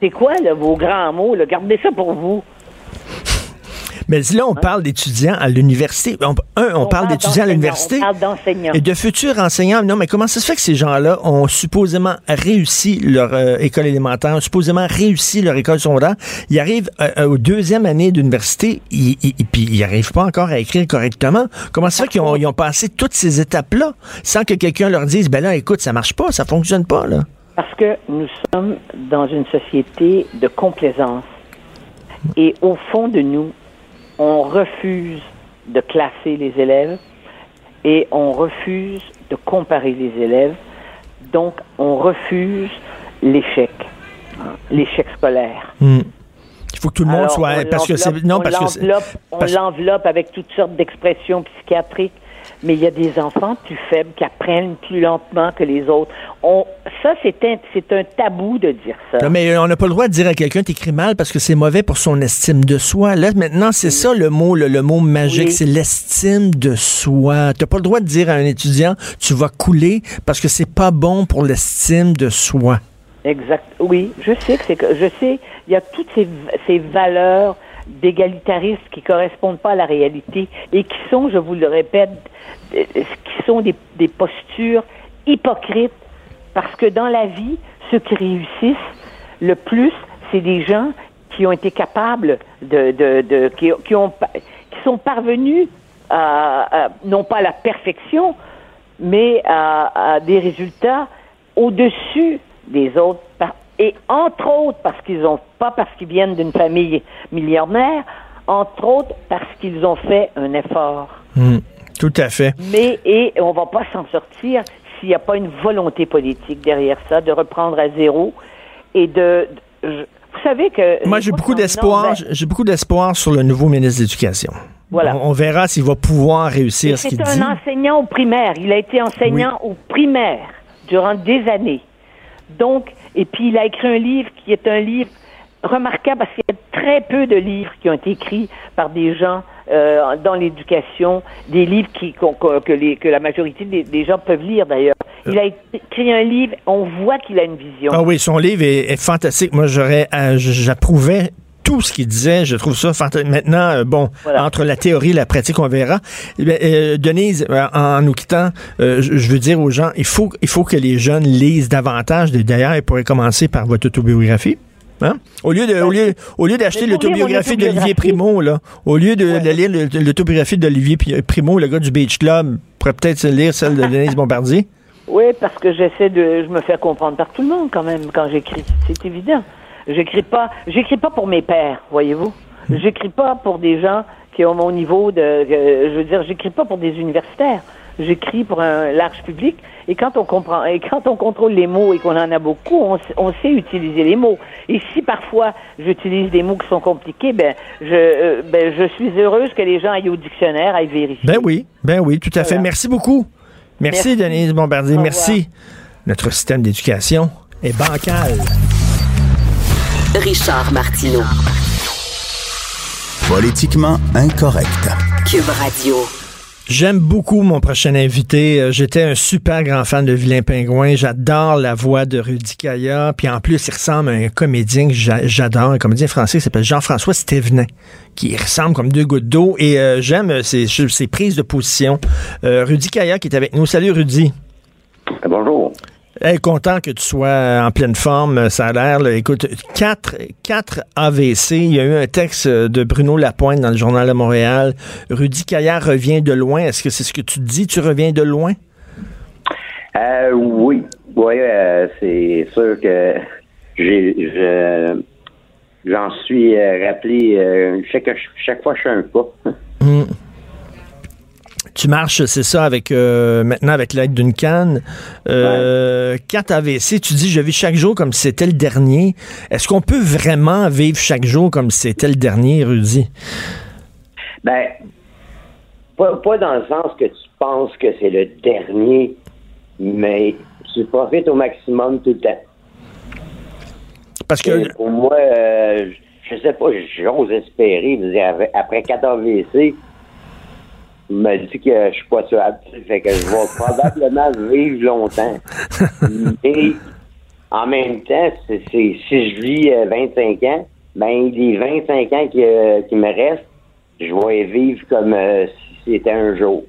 c'est quoi là, vos grands mots là, gardez ça pour vous. Mais là, on parle d'étudiants à l'université. On- un, on, parle d'étudiants à l'université. On parle d'enseignants. Et de futurs enseignants. Non, mais comment ça se fait que ces gens-là ont supposément réussi leur euh, école élémentaire, ont supposément réussi leur école secondaire? Ils arrivent euh, euh, aux deuxième année d'université, et puis ils n'arrivent pas encore à écrire correctement. Comment ça se fait qu'ils ont, ils ont passé toutes ces étapes-là sans que quelqu'un leur dise, ben là, écoute, ça marche pas, ça fonctionne pas, là? Parce que nous sommes dans une société de complaisance. Et au fond de nous, on refuse de classer les élèves et on refuse de comparer les élèves. Donc, on refuse l'échec, l'échec scolaire. Hmm. Il faut que tout le monde Alors, soit... on Parce que Non, on parce que On l'enveloppe avec toutes sortes d'expressions psychiatriques. Mais il y a des enfants plus faibles qui apprennent plus lentement que les autres. On, ça, c'est un, c'est un tabou de dire ça. Non, mais on n'a pas le droit de dire à quelqu'un t'écris mal parce que c'est mauvais pour son estime de soi. Là, maintenant, c'est ça le mot, le, le mot magique, Oui. c'est l'estime de soi. T'as pas le droit de dire à un étudiant tu vas couler parce que c'est pas bon pour l'estime de soi. Exact. Oui, je sais que c'est que je sais. Il y a toutes ces, ces valeurs d'égalitarisme qui correspondent pas à la réalité et qui sont, je vous le répète, euh, qui sont des, des postures hypocrites parce que dans la vie, ceux qui réussissent le plus, c'est des gens qui ont été capables de, de, de qui, qui ont qui sont parvenus à, non pas à la perfection, mais à, des résultats au-dessus des autres. Et entre autres parce qu'ils ont, pas parce qu'ils viennent d'une famille millionnaire, entre autres parce qu'ils ont fait un effort. Hmm, tout à fait. Mais, et on va pas s'en sortir s'il n'y a pas une volonté politique derrière ça, de reprendre à zéro et de, vous savez que. Moi, j'ai beaucoup d'espoir. J'ai beaucoup d'espoir sur le nouveau ministre de l'Éducation. Voilà. On, verra s'il va pouvoir réussir ce qu'il dit. C'est un enseignant au primaire. Il a été enseignant au primaire durant des années. Donc, et puis il a écrit un livre qui est un livre remarquable parce qu'il y a très peu de livres qui ont été écrits par des gens euh, dans l'éducation, des livres qui, que, la majorité des, gens peuvent lire d'ailleurs. Il a écrit un livre, on voit qu'il a une vision. Ah oui, son livre est, fantastique. Moi, j'aurais, euh, j'approuvais tout ce qu'il disait. Je trouve ça fantastique. Maintenant, euh, bon, entre la théorie et la pratique, on verra. Eh Denise, en, nous quittant, je, veux dire aux gens, il faut, il faut que les jeunes lisent davantage. D'ailleurs, ils pourraient commencer par votre autobiographie. Hein? Au lieu de, au lieu, au lieu d'acheter l'autobiographie d'Olivier Primo, là, au lieu de, lire l'autobiographie d'Olivier Primo, le gars du Beach Club, pourrait peut-être lire celle de Denise Bombardier. Oui, parce que j'essaie de, je me fais comprendre par tout le monde quand même quand j'écris. C'est évident. J'écris pas, j'écris pas pour mes pères, voyez-vous. J'écris pas pour des gens qui ont mon niveau de, je veux dire, j'écris pas pour des universitaires j'écris pour un large public. Et quand on comprend, et quand on contrôle les mots et qu'on en a beaucoup, on, sait utiliser les mots. Et si parfois j'utilise des mots qui sont compliqués, ben je, euh, ben, je suis heureuse que les gens aillent au dictionnaire, aillent vérifier. Ben oui, ben oui, tout à fait. Merci beaucoup. Merci, Denise Bombardier. Merci. Notre système d'éducation est bancal. Richard Martineau. Politiquement incorrect. Cube Radio. J'aime beaucoup mon prochain invité. Euh, j'étais un super grand fan de Vilain Pingouin. J'adore la voix de Rudy Kaya. Puis en plus, il ressemble à un comédien que j'adore, un comédien français qui s'appelle Jean-François Stévenin, qui ressemble comme deux gouttes d'eau. Et euh, j'aime ses, ses, prises de position. Euh, Rudy Kaya qui est avec nous. Salut Rudy. Bonjour. Hey, content que tu sois en pleine forme, ça a l'air. Écoute, 4, 4 AVC. Il y a eu un texte de Bruno Lapointe dans le Journal de Montréal. Rudy Caillard revient de loin. Est-ce que c'est ce que tu dis? Tu reviens de loin? Euh, oui. Oui, euh, c'est sûr que j'ai, j'en suis euh, rappelé chaque, chaque fois que je fais un pas. Hum. Tu marches, c'est ça, avec euh, maintenant avec l'aide d'une canne. Euh, 4 AVC, tu dis je vis chaque jour comme si c'était le dernier. Est-ce qu'on peut vraiment vivre chaque jour comme si c'était le dernier, Rudy? Ben, pas, dans le sens que tu penses que c'est le dernier, mais tu profites au maximum tout le temps. Parce que. pour moi, euh, je sais pas, j'ose espérer, après 4 AVC, m'a dit que je suis pas tuable. Fait que je vais probablement vivre longtemps. Mais en même temps, c'est, si je vis 25 euh, ans, ben les 25 ans qui, euh, qui me restent, je vais vivre comme euh, si c'était un jour.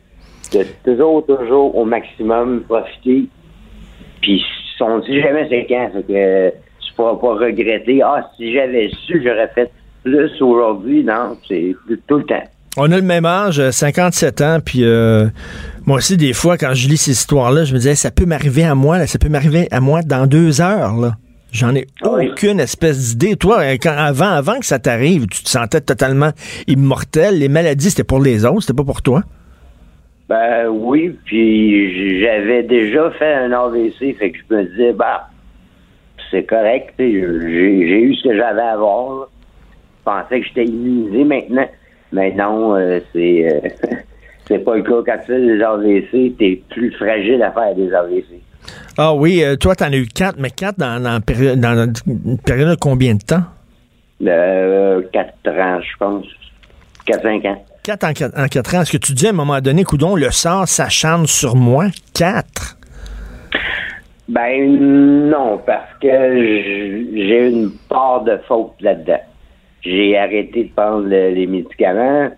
De toujours, toujours au maximum profiter. Puis on dit jamais c'est quand, fait que tu pourras pas regretter. Ah, si j'avais su, j'aurais fait plus aujourd'hui. Non, c'est tout le temps. On a le même âge, 57 ans, puis euh, moi aussi, des fois, quand je lis ces histoires-là, je me disais, ça peut m'arriver à moi, là, ça peut m'arriver à moi dans deux heures, là. J'en ai ah aucune espèce d'idée. Toi, quand, avant, avant que ça t'arrive, tu te sentais totalement immortel. Les maladies, c'était pour les autres, c'était pas pour toi? Ben oui, puis j'avais déjà fait un AVC, fait que je me disais, bah, c'est correct, j'ai eu ce que j'avais à voir. Je pensais que j'étais immunisé maintenant. Mais non, euh, c'est euh, c'est pas le cas. Quand tu fais des AVC, t'es plus fragile à faire des AVC. Ah oui, euh, toi, t'en as eu quatre, mais quatre dans, dans, période, dans une période de combien de temps? Euh, quatre ans, je pense. Quatre, cinq ans. Quatre en quatre, en quatre ans. Est-ce que tu dis à un moment donné, coudon, le sort s'acharne sur moi? Quatre? Ben non, parce que j'ai une part de faute là-dedans. J'ai arrêté de prendre les médicaments.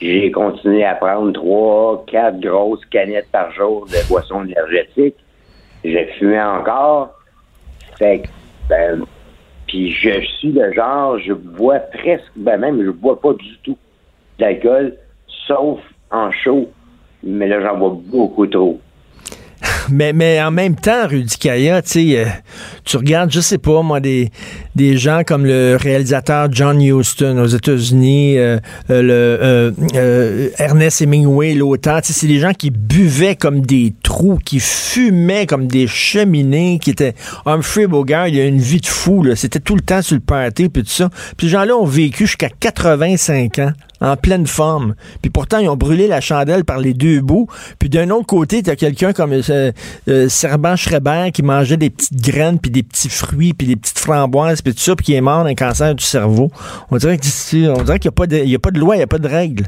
J'ai continué à prendre trois, quatre grosses canettes par jour de boissons énergétiques. J'ai fumé encore. Fait que, ben, puis je suis le genre, je bois presque, ben même, je bois pas du tout d'alcool. sauf en show. Mais là, j'en vois beaucoup trop. Mais, mais en même temps, Rudy Kaya, euh, tu regardes, je sais pas, moi, des, des gens comme le réalisateur John Huston aux États-Unis, euh, euh, le Ernest Hemingway, l'auteur, c'est des gens qui buvaient comme des trous, qui fumaient comme des cheminées, qui étaient Humphrey Bogart, il a une vie de fou, c'était tout le temps sur le party, puis tout ça. Puis ces gens-là ont vécu jusqu'à 85 ans en pleine forme. Puis pourtant, ils ont brûlé la chandelle par les deux bouts. Puis d'un autre côté, tu as quelqu'un comme euh, euh, Serban Schreiber qui mangeait des petites graines, puis des petits fruits, puis des petites framboises, puis tout ça, puis qui est mort d'un cancer du cerveau. On dirait qu'il n'y a, pas de, a pas de loi, il n'y a pas de règle.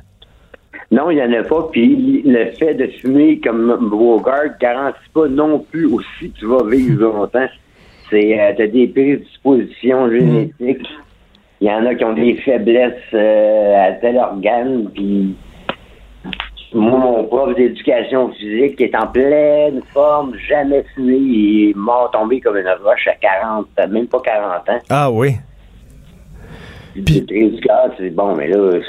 Non, il n'y en a pas. Puis le fait de fumer comme Bogart garantit pas non plus aussi que tu vas vivre longtemps. C'est, euh, t'as des prédispositions génétiques. Il y en a qui ont des faiblesses euh, à tel organe, puis moi, mon prof d'éducation physique est en pleine forme, jamais fumé, il est mort tombé comme une roche à 40, même pas 40 ans. Ah oui. Puis... C'est bon, mais là,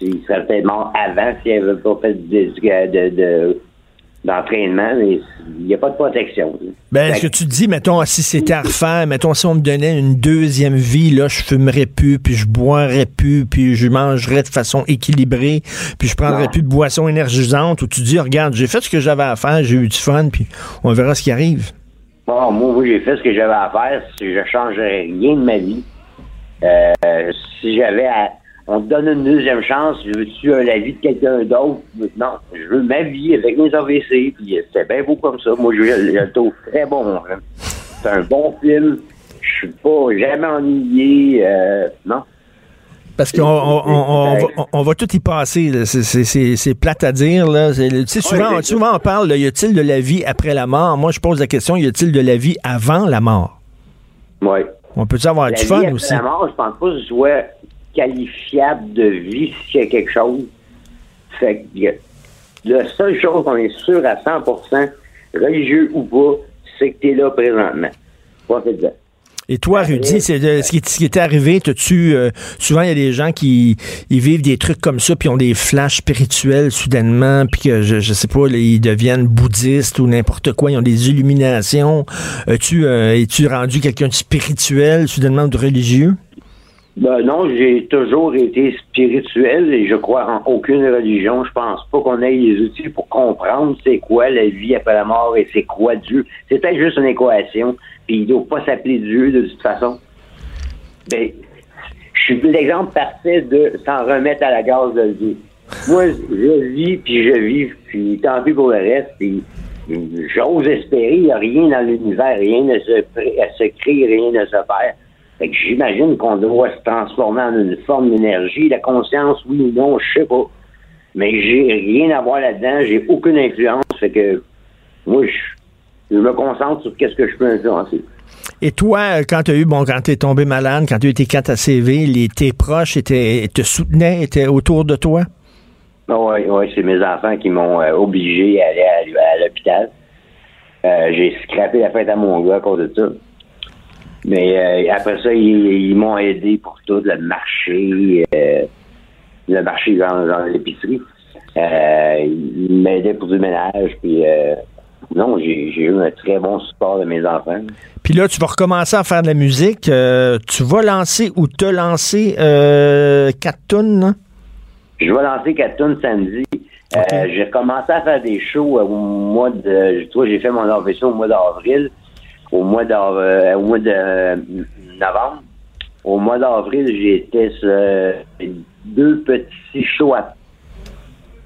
il serait peut-être mort avant s'il n'avait pas fait de, de, d'entraînement, mais il n'y a pas de protection. Ben, ce que tu dis, mettons, si c'était à refaire, mettons, si on me donnait une deuxième vie, là, je fumerais plus, puis je boirais plus, puis je mangerais de façon équilibrée, puis je prendrais plus de boissons énergisantes, où tu dis, regarde, j'ai fait ce que j'avais à faire, j'ai eu du fun, puis on verra ce qui arrive. Bon, moi, oui, j'ai fait ce que j'avais à faire, je changerais rien de ma vie. Euh, si j'avais à on te donne une deuxième chance, veux-tu la vie de quelqu'un d'autre? Non, je veux ma vie avec mes AVC, puis c'est bien beau comme ça. Moi, je, le trouve très bon. Hein. C'est un bon film. Je suis pas jamais ennuyé. Euh, non. Parce qu'on on, va, tout y passer. C'est plate à dire. Là. souvent, souvent, on parle, y a-t-il de la vie après la mort? Moi, je pose la question, y a-t-il de la vie avant la mort? Oui. On peut avoir du fun aussi? La mort, je pense pas que je soit qualifiable de vie s'il y a quelque chose. Fait que la seule chose qu'on est sûr à 100%, religieux ou pas, c'est que tu es là présentement. Et toi, Rudy, c'est ce, qui, ce qui était arrivé, tu euh, souvent il y a des gens qui ils vivent des trucs comme ça, puis ont des flashs spirituels soudainement, puis que je, je sais pas, ils deviennent bouddhistes ou n'importe quoi, ils ont des illuminations. tu euh, es-tu rendu quelqu'un de spirituel soudainement ou de religieux? Ben non, j'ai toujours été spirituel et je crois en aucune religion. Je pense pas qu'on ait les outils pour comprendre c'est quoi la vie après la mort et c'est quoi Dieu. Peut-être juste une équation, puis il doit pas s'appeler Dieu de toute façon. Ben, je suis l'exemple parfait de s'en remettre à la gaz de vie. Moi, je vis, puis je vis, puis tant pis pour le reste, puis j'ose espérer, il n'y a rien dans l'univers, rien ne se, se crée, rien ne se faire. Fait que j'imagine qu'on doit se transformer en une forme d'énergie. La conscience, oui ou non, je sais pas. Mais j'ai rien à voir là-dedans, j'ai aucune influence. Fait que moi, je, me concentre sur qu'est-ce que je peux influencer. Et toi, quand tu as eu, bon, quand tu es tombé malade, quand tu as été 4 à CV, les, tes proches étaient, te soutenaient, étaient autour de toi? Oui, ah oui, c'est mes enfants qui m'ont euh, obligé à aller à, l'hôpital. Euh, j'ai scrappé la fête à mon gars à cause de ça. Mais euh, après ça, ils, m'ont aidé pour tout, le marché, euh, le marché dans, l'épicerie. Euh, ils m'aidaient pour du ménage, puis non, j'ai eu un très bon support de mes enfants. Puis là, tu vas recommencer à faire de la musique. tu vas lancer ou te lancer euh, quatre Je vais lancer quatre samedi. j'ai commencé à faire des shows au mois de. Toi, j'ai fait mon orchestre au mois d'avril au mois euh, au mois de novembre. Au mois d'avril, j'étais euh, deux petits shows à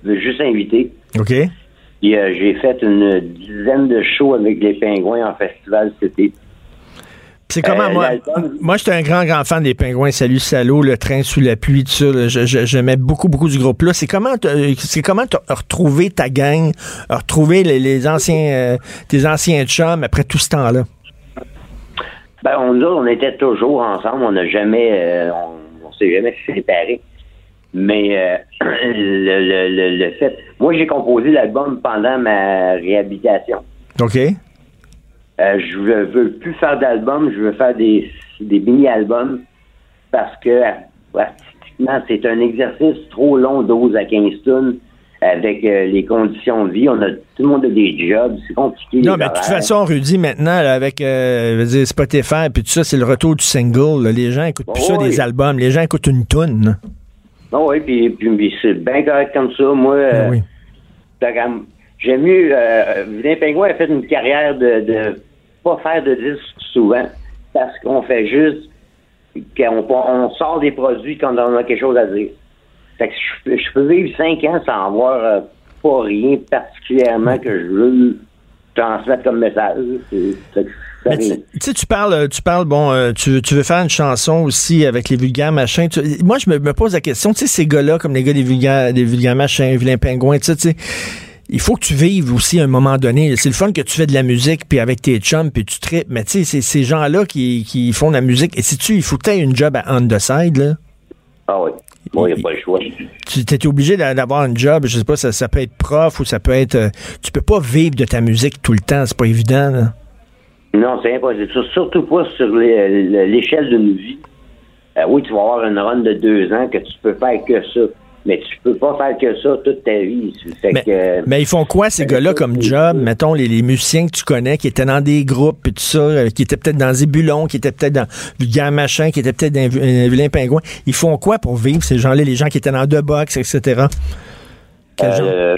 juste invité. OK. Et euh, j'ai fait une dizaine de shows avec les pingouins en festival cet été. C'est comment, moi, moi j'étais un grand, grand fan des Pingouins. Salut, salaud, le train sous la pluie, tout ça. J'aimais beaucoup, beaucoup du groupe là. C'est comment, c'est comment as retrouvé ta gang, retrouver les, anciens, tes anciens chums après tout ce temps-là? Ben, on, on était toujours ensemble. On n'a jamais, euh, on, s'est jamais séparés. Mais euh, le, le, le, fait, moi j'ai composé l'album pendant ma réhabilitation. Ok. Euh, je veux, veux plus faire d'album, je veux faire des, des mini-albums parce que honnêtement, c'est un exercice trop long, 12 à 15 tonnes, avec euh, les conditions de vie. On a, tout le monde a des jobs, c'est compliqué. Non, mais de toute façon, Rudy, maintenant, là, avec euh, je veux dire, Spotify puis tout ça, c'est le retour du single. là. Les gens écoutent plus Oh, ça oui. des albums. Les gens écoutent une toune. Non, oui, puis, puis, c'est bien correct comme ça. Moi, euh, Ah oui. J'aime mieux. Euh, Pingouin a fait une carrière de, de pas faire de disques souvent parce qu'on fait juste qu'on on sort des produits quand on a quelque chose à dire. Fait que je, peux- je peux vivre cinq ans sans avoir euh, pas rien particulièrement que je veux transmettre comme message. C'est- Mais tu tu sais, tu parles, euh, tu parles, bon, euh, tu, tu veux faire une chanson aussi avec les vulgaires machins. Tu- moi, je me, me pose la question, tu sais, ces gars-là, comme les gars des vulgaires, des vulgaires machins, vilains pingouins, tu sais, il faut que tu vives aussi à un moment donné. C'est le fun que tu fais de la musique, puis avec tes chums, puis tu tripes. Mais tu sais, c'est ces gens-là qui, qui font de la musique. Et si tu, il faut que tu aies une job à on the side, là. Ah oui. Bon, il n'y a pas le choix. Tu étais obligé d'a- d'avoir un job, je sais pas, ça, ça peut être prof ou ça peut être. euh, tu peux pas vivre de ta musique tout le temps, c'est pas évident, là. Non, c'est impossible. Sur- Surtout pas sur l'échelle d'une vie. Euh, oui, tu vas avoir une run de deux ans que tu peux faire que ça. Mais tu peux pas faire que ça toute ta vie. Fait Mais, que, mais ils font quoi, ces gars-là, comme job? Mettons, les, les musiciens que tu connais, qui étaient dans des groupes et tout ça, euh, qui étaient peut-être dans Zébulon, qui étaient peut-être dans Vulgaire Machin, qui étaient peut-être dans un vilain pingouin. Ils font quoi pour vivre, ces gens-là, les gens qui étaient dans deux box, etc.? Euh,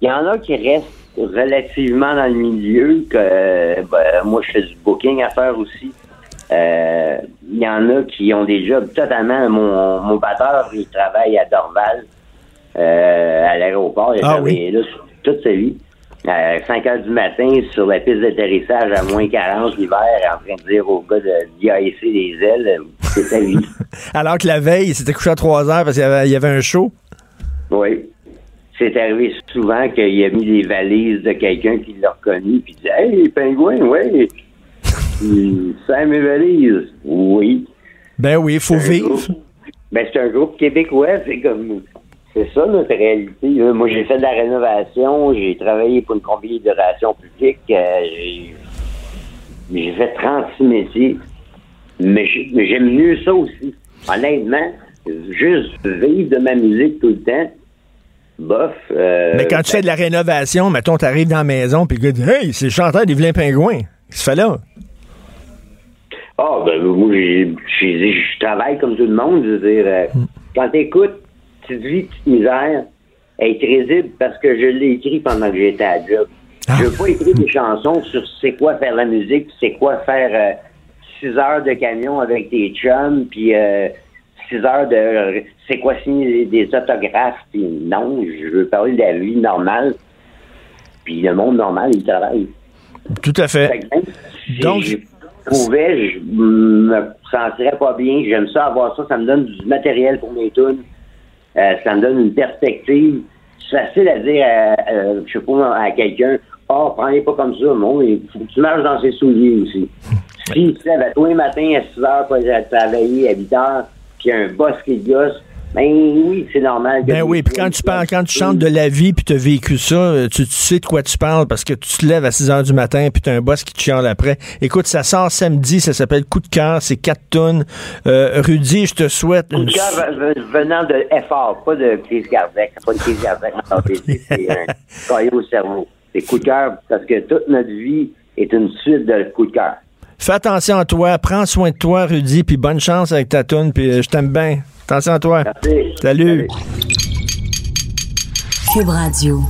il y en a qui restent relativement dans le milieu. Que, euh, ben, moi, je fais du booking à faire aussi. Euh, Il y en a qui ont des jobs totalement. Mon, mon batteur, il travaille à Dorval, euh, à l'aéroport. Il Ah travaillé là toute sa vie. À 5 heures du matin, sur la piste d'atterrissage à moins 40 l'hiver, en train de dire au gars de d'IAC des ailes, euh, c'est sa vie. Alors que la veille, il s'était couché à 3 heures parce qu'il y avait, il y avait un show. Oui. C'est arrivé souvent qu'il a mis les valises de quelqu'un qui l'a reconnu, puis il dit Hey, pingouin, oui. C'est mes valises. Oui. Ben oui, il faut vivre. groupe- Ben, c'est un groupe québécois, c'est comme. C'est ça notre réalité. là. Moi, j'ai fait de la rénovation, j'ai travaillé pour une compagnie de relations publiques, euh, j'ai fait 36 métiers. Mais j'ai- mais j'aime mieux ça aussi. Honnêtement, juste vivre de ma musique tout le temps, bof. euh, Mais quand tu fais de la rénovation, mettons, t'arrives dans la maison, puis le gars dit Hey, c'est le chanteur des vilains pingouins. Qu'est-ce que tu fais là? Ah, ben, moi, j'ai- j'ai- je travaille comme tout le monde. Je veux dire, euh, quand t'écoutes Petite vie, petite misère, est crédible parce que je l'ai écrit pendant que j'étais à job. Ah. Je veux pas écrire des chansons sur c'est quoi faire la musique, c'est quoi faire euh, six heures de camion avec tes chums, puis euh, six heures de c'est quoi signer des, des autographes, puis non, je veux parler de la vie normale. Puis le monde normal, il travaille. Tout à Fait fait. que même si Donc- je pouvais, je me sentirais pas bien. J'aime ça avoir ça. Ça me donne du matériel pour mes tunes. Euh, ça me donne une perspective. C'est facile à dire, à, je sais pas, à quelqu'un, ah, prends-les pas comme ça, non, il faut que tu marches dans ses souliers aussi. S'il se lève à tous les matins à 6 heures pour aller travailler à 8 heures, puis un boss qui le gosse, ben oui, c'est normal. Ben oui, puis quand tu parles, quand tu chantes de la vie puis tu as vécu ça, euh, tu, tu sais de quoi tu parles parce que tu te lèves à 6 heures du matin puis tu as un boss qui te chiale après. Écoute, ça sort samedi, ça s'appelle Coup de cœur, c'est 4 tonnes. Euh, Rudy, je te souhaite Coup une... de cœur ve- venant de effort, pas de crise cardiaque. C'est pas une crise cardiaque, c'est- un caillot au cerveau. C'est coup de cœur parce que toute notre vie est une suite de coups de cœur. Fais attention à toi, prends soin de toi, Rudy, puis bonne chance avec ta toune, puis euh, je t'aime bien. Attention à toi. Merci. Salut. Cube Radio.